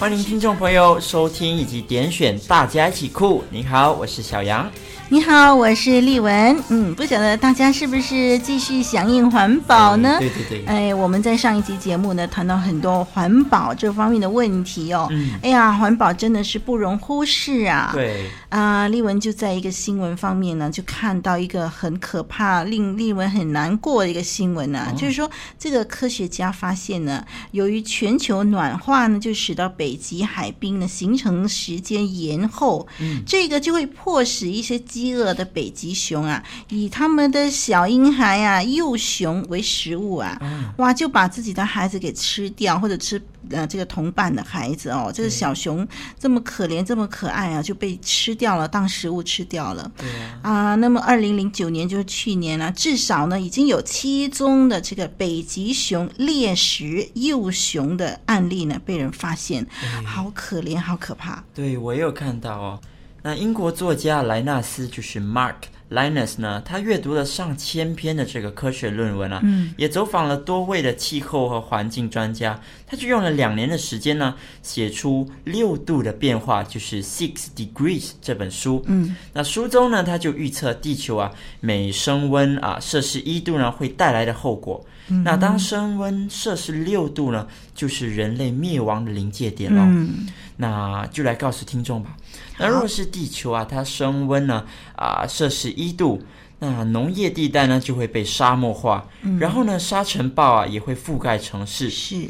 欢迎听众朋友收听以及点选《大家一起酷》。你好，我是小杨。你好，我是丽文。嗯，不晓得大家是不是继续响应环保呢？对对对。哎，我们在上一集节目呢，谈到很多环保这方面的问题哦。嗯。哎呀，环保真的是不容忽视啊。对。啊，丽文就在一个新闻方面呢，就看到一个很可怕、令丽文很难过的一个新闻呢，哦、就是说，这个科学家发现呢，由于全球暖化呢，就使得北极海冰呢形成时间延后，嗯，这个就会迫使一些。饥饿的北极熊啊，以他们的小婴孩啊、幼熊为食物啊，哇，就把自己的孩子给吃掉，或者吃呃这个同伴的孩子哦。这个小熊这么可怜、这么可爱啊，就被吃掉了，当食物吃掉了。对啊，那么二零零九年就是去年呢、啊，至少呢已经有七宗的这个北极熊猎食幼熊的案例呢被人发现，好可怜，好可怕。对，我也有看到哦。那英国作家莱纳斯就是 Mark Linus 呢，他阅读了上千篇的这个科学论文啊，嗯，也走访了多位的气候和环境专家，他就用了两年的时间呢，写出六度的变化，就是 Six Degrees 这本书。嗯，那书中呢，他就预测地球啊每升温啊摄氏一度呢会带来的后果。嗯、那当升温摄氏六度呢，就是人类灭亡的临界点了。嗯，那就来告诉听众吧。那若是地球啊，它升温呢啊摄氏一度，那农业地带呢就会被沙漠化，嗯、然后呢沙尘暴啊也会覆盖城市。是，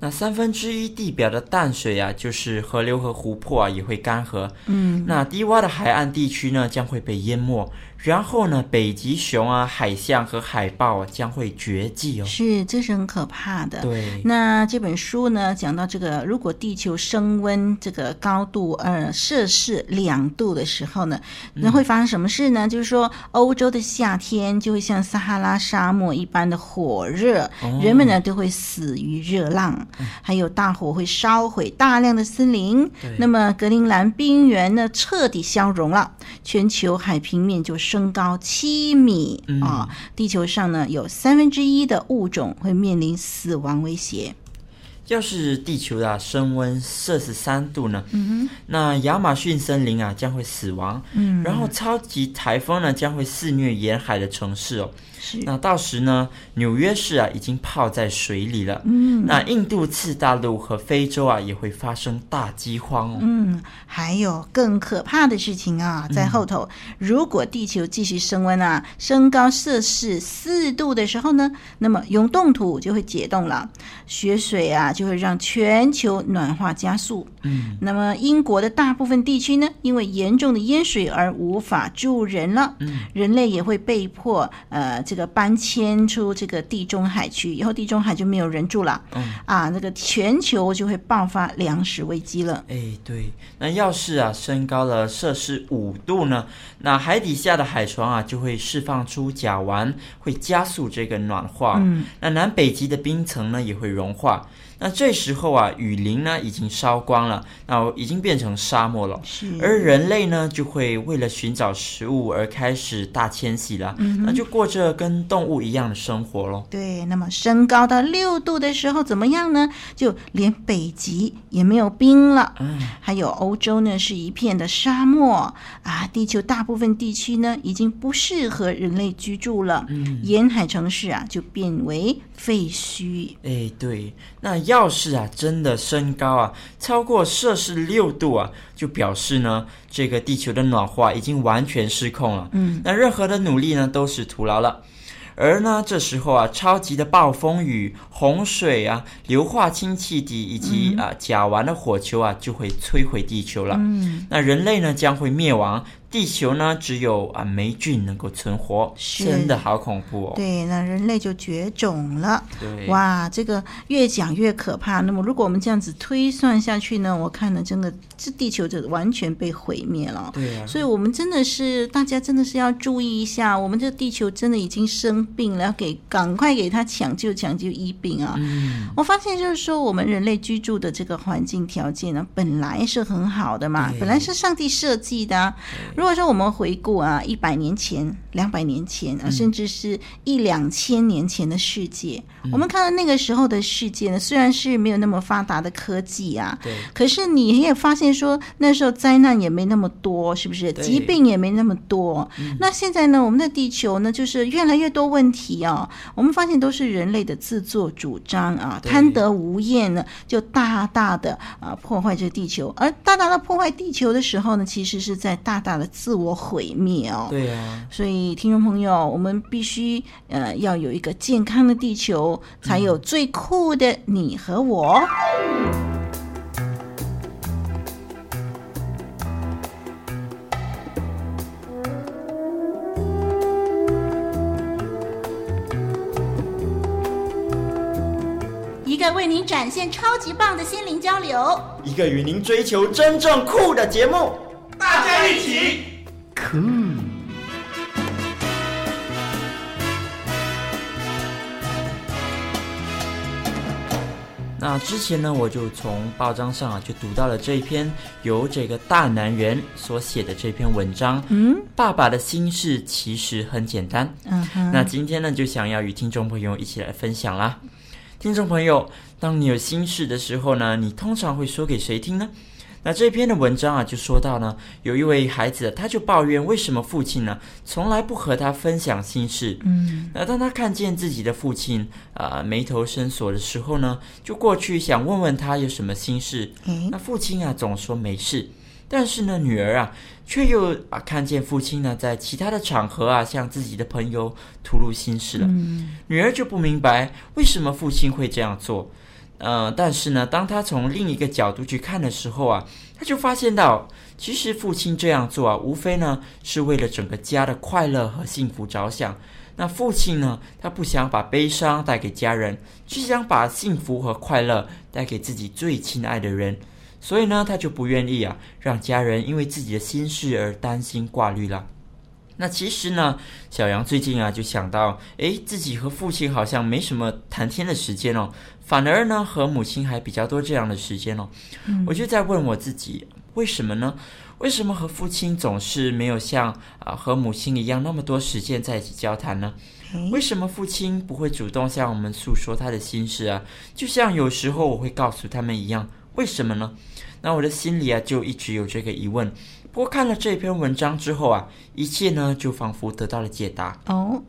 那三分之一地表的淡水啊，就是河流和湖泊啊也会干涸。嗯，那低洼的海岸地区呢将会被淹没。然后呢，北极熊啊、海象和海豹啊将会绝迹哦。是，这是很可怕的。对。那这本书呢，讲到这个，如果地球升温这个高度呃摄氏两度的时候呢，那会发生什么事呢？嗯、就是说，欧洲的夏天就会像撒哈拉沙漠一般的火热，哦、人们呢都会死于热浪，嗯、还有大火会烧毁大量的森林。对那么，格陵兰冰原呢彻底消融了，全球海平面就升高七米啊！地球上呢有三分之一的物种会面临死亡威胁。要是地球啊升温摄氏三度呢？嗯哼，那亚马逊森林啊将会死亡。嗯，然后超级台风呢将会肆虐沿海的城市哦。是那到时呢，纽约市啊已经泡在水里了。嗯，那印度次大陆和非洲啊也会发生大饥荒哦。嗯，还有更可怕的事情啊，在后头。嗯、如果地球继续升温啊，升高摄氏四度的时候呢，那么永冻土就会解冻了，雪水啊就会让全球暖化加速。嗯，那么英国的大部分地区呢，因为严重的淹水而无法住人了。嗯，人类也会被迫呃。这个搬迁出这个地中海区以后，地中海就没有人住了。嗯啊，那个全球就会爆发粮食危机了。哎，对，那要是啊升高了摄氏五度呢，那海底下的海床啊就会释放出甲烷，会加速这个暖化。嗯，那南北极的冰层呢也会融化。那这时候啊，雨林呢已经烧光了，那已经变成沙漠了。是，而人类呢就会为了寻找食物而开始大迁徙了。嗯，那就过着跟动物一样的生活喽。对，那么升高到六度的时候怎么样呢？就连北极也没有冰了。嗯，还有欧洲呢是一片的沙漠啊，地球大部分地区呢已经不适合人类居住了。嗯，沿海城市啊就变为废墟。哎，对，那。要是啊，真的升高啊，超过摄氏六度啊，就表示呢，这个地球的暖化已经完全失控了。嗯，那任何的努力呢，都是徒劳了。而呢，这时候啊，超级的暴风雨、洪水啊、硫化氢气体以及啊甲烷的火球啊，就会摧毁地球了。嗯，那人类呢，将会灭亡。地球呢，只有啊霉菌能够存活，真的好恐怖哦。对，那人类就绝种了。对，哇，这个越讲越可怕。那么，如果我们这样子推算下去呢，我看呢，真的这地球就完全被毁灭了。对啊，所以我们真的是大家真的是要注意一下，我们这地球真的已经生病了，要给赶快给他抢救抢救医病啊。嗯，我发现就是说，我们人类居住的这个环境条件呢，本来是很好的嘛，本来是上帝设计的啊。如果说我们回顾啊，一百年前、两百年前啊，甚至是一两千年前的世界，嗯，我们看到那个时候的世界呢，虽然是没有那么发达的科技啊，对，可是你也发现说，那时候灾难也没那么多，是不是？疾病也没那么多。那现在呢，我们的地球呢，就是越来越多问题啊。我们发现都是人类的自作主张啊，贪得无厌呢，就大大的啊破坏这个地球。而大大的破坏地球的时候呢，其实是在大大的自我。毁灭哦，对呀，所以听众朋友，我们必须呃要有一个健康的地球，才有最酷的你和我。一个为您展现超级棒的心灵交流，一个与您追求真正酷的节目，大家一起。酷！那之前呢，我就从报章上啊，就读到了这一篇由这个大男人所写的这篇文章。嗯，爸爸的心事其实很简单。嗯哼。那今天呢，就想要与听众朋友一起来分享啦。听众朋友，当你有心事的时候呢，你通常会说给谁听呢？那这篇的文章啊，就说到呢，有一位孩子，他就抱怨为什么父亲呢，从来不和他分享心事。嗯，那当他看见自己的父亲啊、呃、眉头深锁的时候呢，就过去想问问他有什么心事。嗯，那父亲啊总说没事，但是呢，女儿啊却又啊看见父亲呢在其他的场合啊向自己的朋友吐露心事了。嗯，女儿就不明白为什么父亲会这样做。呃，但是呢，当他从另一个角度去看的时候啊，他就发现到，其实父亲这样做啊，无非呢是为了整个家的快乐和幸福着想。那父亲呢，他不想把悲伤带给家人，只想把幸福和快乐带给自己最亲爱的人。所以呢，他就不愿意啊，让家人因为自己的心事而担心挂虑了。那其实呢，小杨最近啊就想到，诶，自己和父亲好像没什么谈天的时间哦，反而呢和母亲还比较多这样的时间哦。嗯，我就在问我自己，为什么呢？为什么和父亲总是没有像啊和母亲一样那么多时间在一起交谈呢？为什么父亲不会主动向我们诉说他的心事啊？就像有时候我会告诉他们一样，为什么呢？那我的心里啊就一直有这个疑问。不过看了这篇文章之后啊，一切呢就仿佛得到了解答。哦，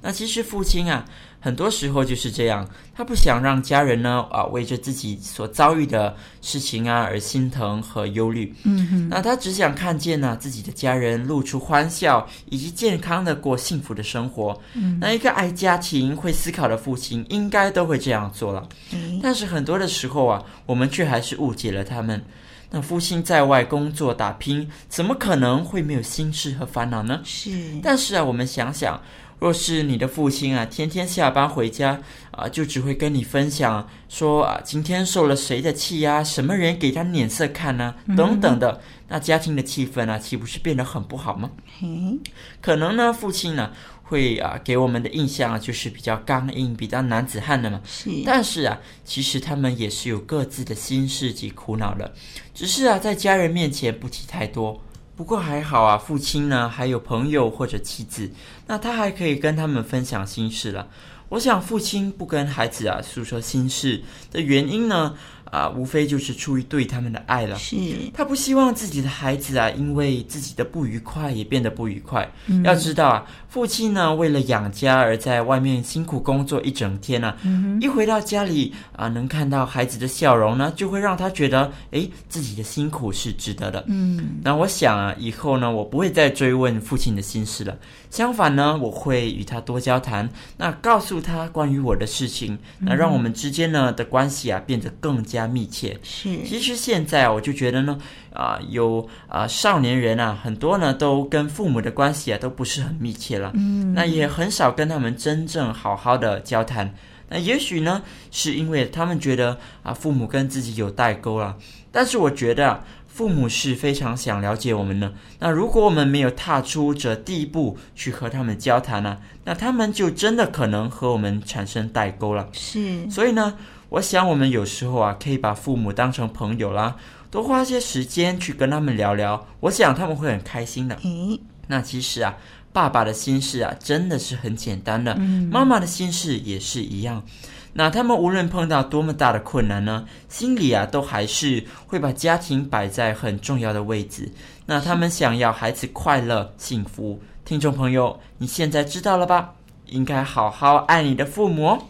那其实父亲啊，很多时候就是这样，他不想让家人呢啊为着自己所遭遇的事情啊而心疼和忧虑。嗯哼，那他只想看见呢、啊、自己的家人露出欢笑，以及健康的过幸福的生活。嗯，那一个爱家庭、会思考的父亲，应该都会这样做了。嗯，但是很多的时候啊，我们却还是误解了他们。那父亲在外工作打拼，怎么可能会没有心事和烦恼呢？是。但是啊，我们想想，若是你的父亲啊，天天下班回家啊，就只会跟你分享说啊，今天受了谁的气呀？什么人给他脸色看呢？等等的，那家庭的气氛啊，岂不是变得很不好吗？嗯，可能呢，父亲呢。会啊，给我们的印象就是比较刚硬、比较男子汉的嘛。是，但是啊，其实他们也是有各自的心事及苦恼的，只是啊，在家人面前不提太多。不过还好啊，父亲呢还有朋友或者妻子，那他还可以跟他们分享心事了。我想，父亲不跟孩子啊诉说心事的原因呢，啊，无非就是出于对他们的爱了。是，他不希望自己的孩子啊，因为自己的不愉快也变得不愉快。嗯、要知道啊，父亲呢为了养家而在外面辛苦工作一整天呢、啊嗯，一回到家里啊，能看到孩子的笑容呢，就会让他觉得，诶，自己的辛苦是值得的。嗯，那我想啊，以后呢，我不会再追问父亲的心事了。相反呢，我会与他多交谈，那告诉他关于我的事情，那让我们之间呢的关系啊变得更加。加密切。是，其实现在啊，我就觉得呢，啊、呃，有啊、呃、少年人啊，很多呢都跟父母的关系啊都不是很密切了。嗯，那也很少跟他们真正好好的交谈。那也许呢，是因为他们觉得啊，父母跟自己有代沟了。但是我觉得啊，父母是非常想了解我们的。那如果我们没有踏出这第一步去和他们交谈呢，那他们就真的可能和我们产生代沟了。是。所以呢，我想我们有时候啊，可以把父母当成朋友啦，多花些时间去跟他们聊聊。我想他们会很开心的。诶，那其实啊。爸爸的心事啊，真的是很简单的。嗯，妈妈的心事也是一样。那他们无论碰到多么大的困难呢，心里啊，都还是会把家庭摆在很重要的位置。那他们想要孩子快乐幸福。听众朋友，你现在知道了吧？应该好好爱你的父母哦。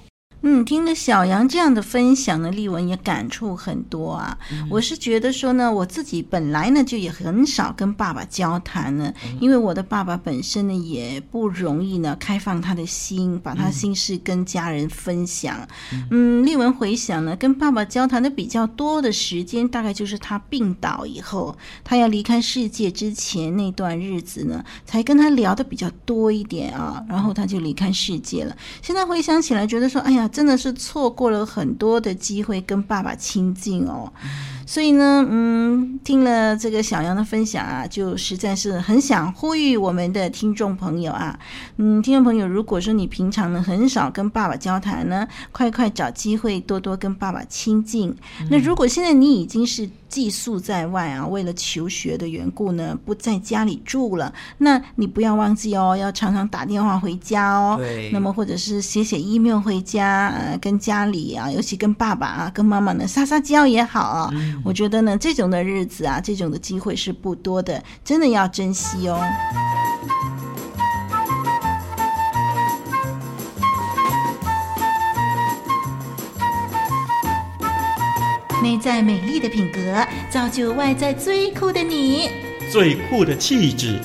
嗯，听了小杨这样的分享呢，丽文也感触很多啊。嗯、我是觉得说呢，我自己本来呢就也很少跟爸爸交谈呢，因为我的爸爸本身呢也不容易呢开放他的心，把他心事跟家人分享。嗯，丽文回想呢，跟爸爸交谈的比较多的时间，大概就是他病倒以后，他要离开世界之前那段日子呢，才跟他聊的比较多一点啊。然后他就离开世界了。现在回想起来，觉得说，哎呀。真的是错过了很多的机会跟爸爸亲近哦，所以呢，嗯，听了这个小杨的分享啊，就实在是很想呼吁我们的听众朋友啊，嗯，听众朋友，如果说你平常呢很少跟爸爸交谈呢，快快找机会多多跟爸爸亲近。那如果现在你已经是寄宿在外啊，为了求学的缘故呢，不在家里住了。那你不要忘记哦，要常常打电话回家哦。对。那么或者是写写 email 回家，呃，跟家里啊，尤其跟爸爸啊、跟妈妈呢撒撒娇也好啊。嗯。我觉得呢，这种的日子啊，这种的机会是不多的，真的要珍惜哦。内在美丽的品格，造就外在最酷的你。最酷的气质，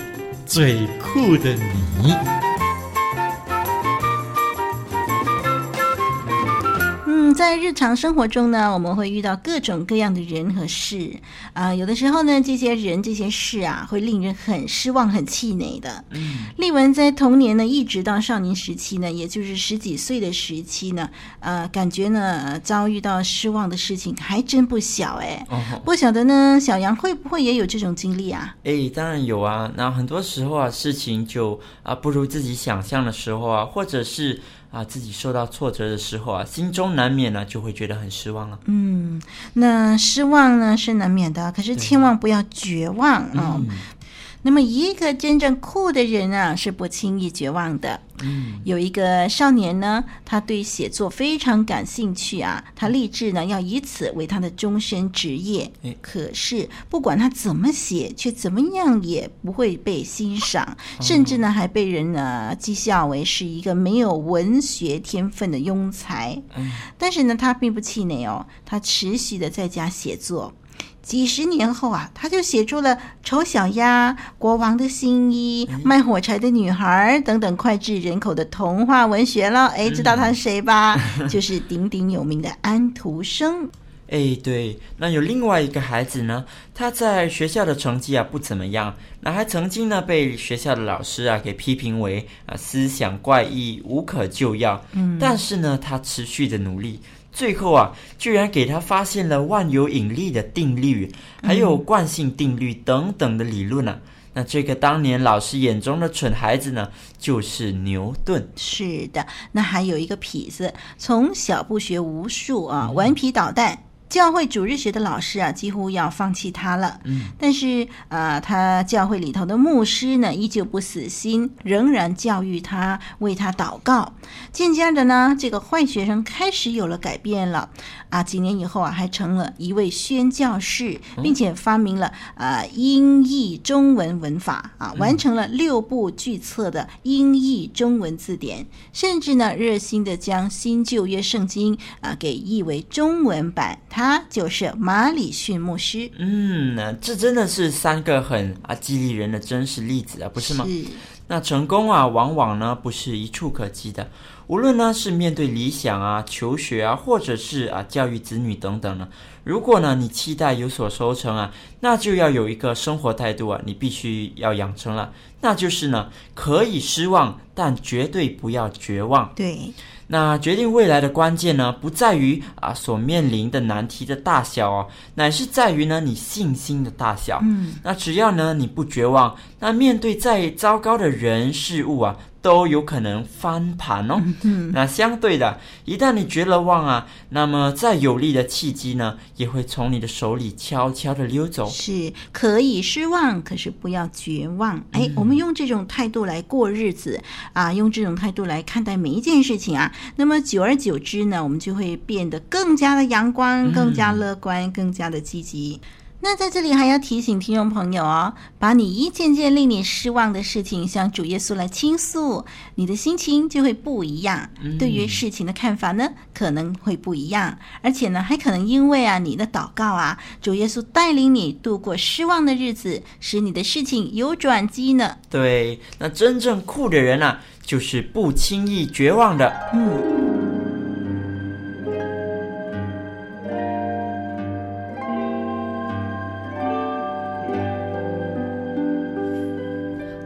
最酷的你。在日常生活中呢，我们会遇到各种各样的人和事啊、呃，有的时候呢，这些人、这些事啊，会令人很失望、很气馁的。嗯，丽文在童年呢，一直到少年时期呢，也就是十几岁的时期呢，呃，感觉呢，遭遇到失望的事情还真不小哎。哦，不晓得呢，小杨会不会也有这种经历啊？哎，当然有啊。那很多时候啊，事情就啊不如自己想象的时候啊，或者是。啊，自己受到挫折的时候啊，心中难免呢就会觉得很失望了。嗯，那失望呢是难免的，可是千万不要绝望啊。哦。嗯那么，一个真正酷的人啊，是不轻易绝望的。嗯，有一个少年呢，他对写作非常感兴趣啊，他立志呢要以此为他的终身职业。可是不管他怎么写，却怎么样也不会被欣赏，甚至呢还被人呢讥笑为是一个没有文学天分的庸才。但是呢，他并不气馁哦，他持续的在家写作。几十年后啊，他就写出了《丑小鸭》《国王的新衣》《卖火柴的女孩》等等脍炙人口的童话文学了。哎，知道他是谁吧？就是鼎鼎有名的安徒生。哎，对，那有另外一个孩子呢，他在学校的成绩啊不怎么样，那还曾经呢被学校的老师啊给批评为啊思想怪异、无可救药。嗯，但是呢，他持续的努力。最后啊，居然给他发现了万有引力的定律，还有惯性定律等等的理论呢、那这个当年老师眼中的蠢孩子呢，就是牛顿。是的，那还有一个痞子，从小不学无术啊，顽皮捣蛋。教会主日学的老师啊，几乎要放弃他了。嗯，但是啊、呃，他教会里头的牧师呢，依旧不死心，仍然教育他，为他祷告。渐渐的呢，这个坏学生开始有了改变了。啊，几年以后啊，还成了一位宣教士，并且发明了啊、呃、英译中文文法啊，完成了六部巨册的英译中文字典，甚至呢，热心的将新旧约圣经啊给译为中文版。他就是马里逊牧师。嗯，这真的是三个很啊激励人的真实例子啊，不是吗？是。那成功啊，往往呢不是一触可及的。无论呢是面对理想啊、求学啊，或者是啊教育子女等等呢，如果呢你期待有所收成啊，那就要有一个生活态度啊，你必须要养成了，那就是呢可以失望，但绝对不要绝望。对。那决定未来的关键呢，不在于啊所面临的难题的大小哦，乃是在于呢你信心的大小。嗯，那只要呢你不绝望，那面对再糟糕的人事物啊。都有可能翻盘哦。嗯，那相对的，一旦你绝了望啊，那么再有利的契机呢，也会从你的手里悄悄的溜走。是可以失望，可是不要绝望。哎，我们用这种态度来过日子啊，用这种态度来看待每一件事情啊，那么久而久之呢，我们就会变得更加的阳光，更加乐观，更加的积极。那在这里还要提醒听众朋友哦，把你一件件令你失望的事情向主耶稣来倾诉，你的心情就会不一样，嗯、对于事情的看法呢可能会不一样，而且呢还可能因为啊你的祷告啊，主耶稣带领你度过失望的日子，使你的事情有转机呢。对，那真正酷的人啊，就是不轻易绝望的。嗯。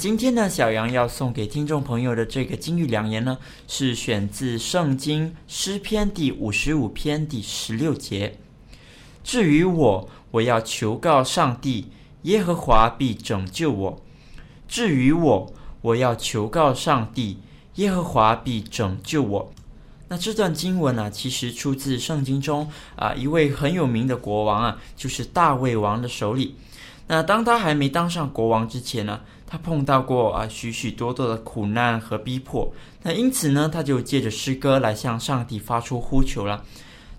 今天呢，小杨要送给听众朋友的这个金玉良言呢，是选自圣经诗篇第五十五篇第十六节。至于我，我要求告上帝，耶和华必拯救我。至于我，我要求告上帝，耶和华必拯救我。那这段经文呢、其实出自圣经中啊一位很有名的国王啊，就是大卫王的手里。那当他还没当上国王之前呢，他碰到过啊许许多多的苦难和逼迫，那因此呢，他就借着诗歌来向上帝发出呼求了。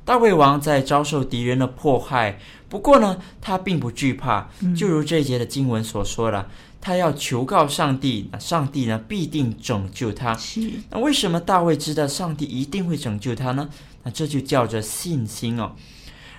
大卫王在遭受敌人的迫害，不过呢，他并不惧怕，就如这一节的经文所说的，嗯、他要求告上帝，那上帝呢必定拯救他。那为什么大卫知道上帝一定会拯救他呢？那这就叫做信心哦。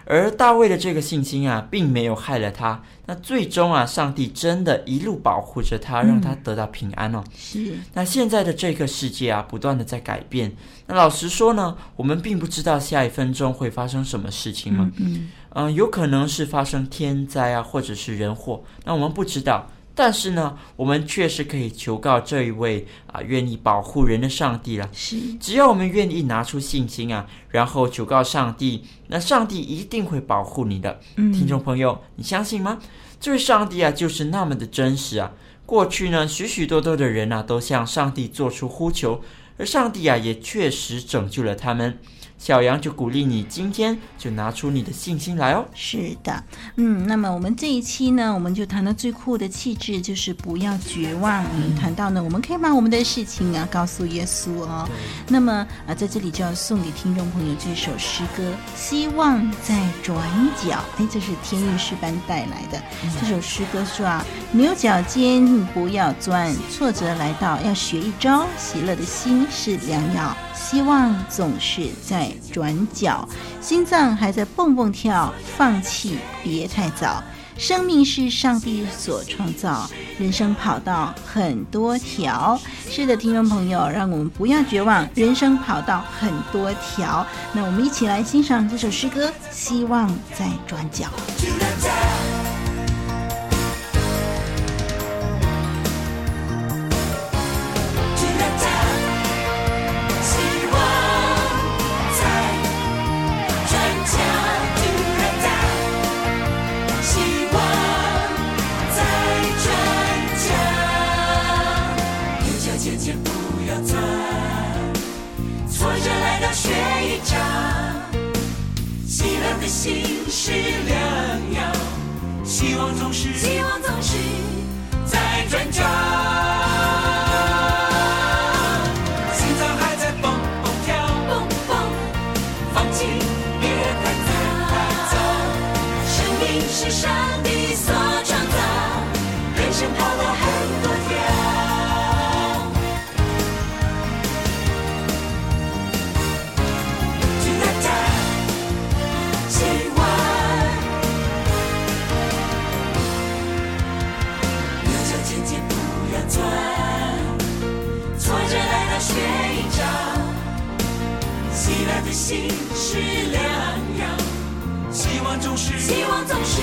而大卫的这个信心啊，并没有害了他。那最终啊，上帝真的一路保护着他，让他得到平安哦。是。那现在的这个世界啊，不断的在改变。那老实说呢，我们并不知道下一分钟会发生什么事情嘛。嗯嗯。嗯、呃，有可能是发生天灾啊，或者是人祸。那我们不知道。但是呢，我们确实可以求告这一位啊，愿意保护人的上帝了。是，只要我们愿意拿出信心啊，然后求告上帝，那上帝一定会保护你的。嗯，听众朋友，你相信吗？这位上帝啊，就是那么的真实啊。过去呢，许许多多的人啊，都向上帝做出呼求，而上帝啊，也确实拯救了他们。小杨就鼓励你，今天就拿出你的信心来哦。是的，嗯，那么我们这一期呢，我们就谈到最酷的气质，就是不要绝望。嗯，谈到呢，我们可以把我们的事情啊告诉耶稣哦。那么啊，在这里就要送给听众朋友这首诗歌《希望在转角》。哎，这是天韵诗班带来的、嗯、这首诗歌说啊，牛角尖不要钻，挫折来到要学一招，喜乐的心是良药。希望总是在转角，心脏还在蹦蹦跳，放弃别太早。生命是上帝所创造，人生跑道很多条。是的，听众朋友，让我们不要绝望，人生跑道很多条。那我们一起来欣赏这首诗歌《希望在转角》。希望总是希望总是在转角。心脏还在蹦蹦跳。蹦蹦。放弃别太早。生命是上天心是良药，希望总是希望总是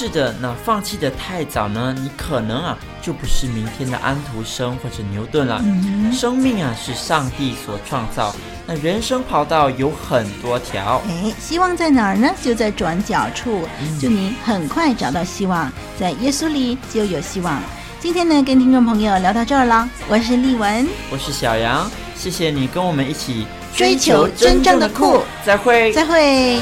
是的，那放弃的太早呢？你可能啊，就不是明天的安徒生或者牛顿了。嗯、生命啊，是上帝所创造，那人生跑道有很多条。哎，希望在哪儿呢？就在转角处。祝你很快找到希望，在耶稣里就有希望。今天呢，跟听众朋友聊到这儿了。我是丽文，我是小杨，谢谢你跟我们一起追求真正的酷。再会，再会。